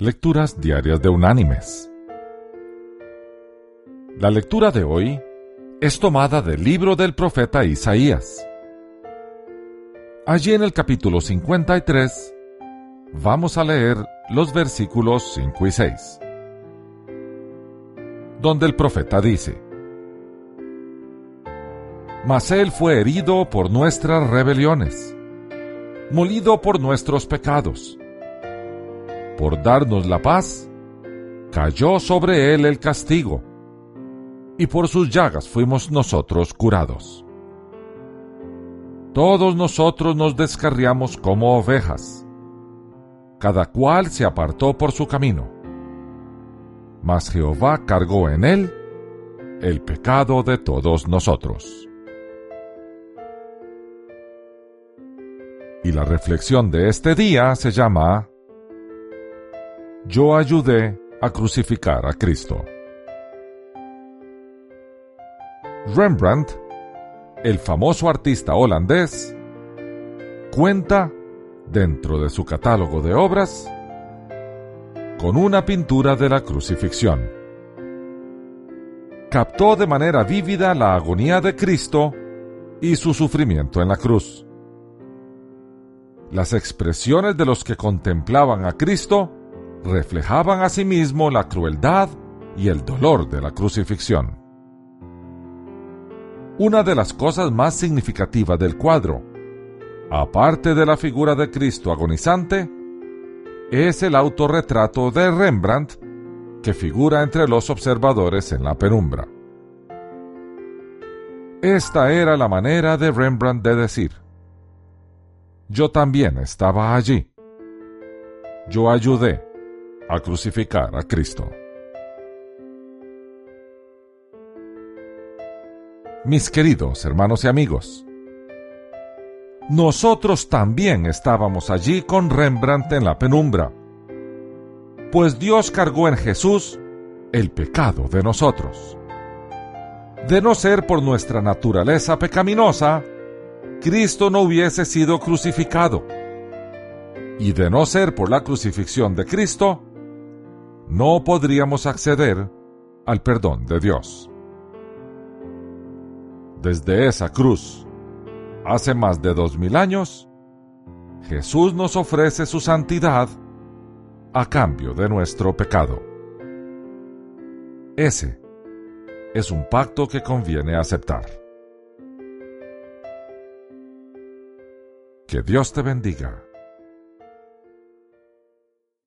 Lecturas Diarias de Unánimes. La lectura de hoy es tomada del libro del profeta Isaías. Allí en el capítulo 53 vamos a leer los versículos 5 y 6, donde el profeta dice, Mas él fue herido por nuestras rebeliones, molido por nuestros pecados por darnos la paz, cayó sobre él el castigo, y por sus llagas fuimos nosotros curados. Todos nosotros nos descarriamos como ovejas, cada cual se apartó por su camino, mas Jehová cargó en él el pecado de todos nosotros. Y la reflexión de este día se llama yo ayudé a crucificar a Cristo. Rembrandt, el famoso artista holandés, cuenta, dentro de su catálogo de obras, con una pintura de la crucifixión. Captó de manera vívida la agonía de Cristo y su sufrimiento en la cruz. Las expresiones de los que contemplaban a Cristo reflejaban asimismo la crueldad y el dolor de la crucifixión. Una de las cosas más significativas del cuadro, aparte de la figura de Cristo agonizante, es el autorretrato de Rembrandt que figura entre los observadores en la penumbra. Esta era la manera de Rembrandt de decir, yo también estaba allí. Yo ayudé a crucificar a Cristo. Mis queridos hermanos y amigos, nosotros también estábamos allí con Rembrandt en la penumbra, pues Dios cargó en Jesús el pecado de nosotros. De no ser por nuestra naturaleza pecaminosa, Cristo no hubiese sido crucificado. Y de no ser por la crucifixión de Cristo, no podríamos acceder al perdón de Dios. Desde esa cruz, hace más de dos mil años, Jesús nos ofrece su santidad a cambio de nuestro pecado. Ese es un pacto que conviene aceptar. Que Dios te bendiga.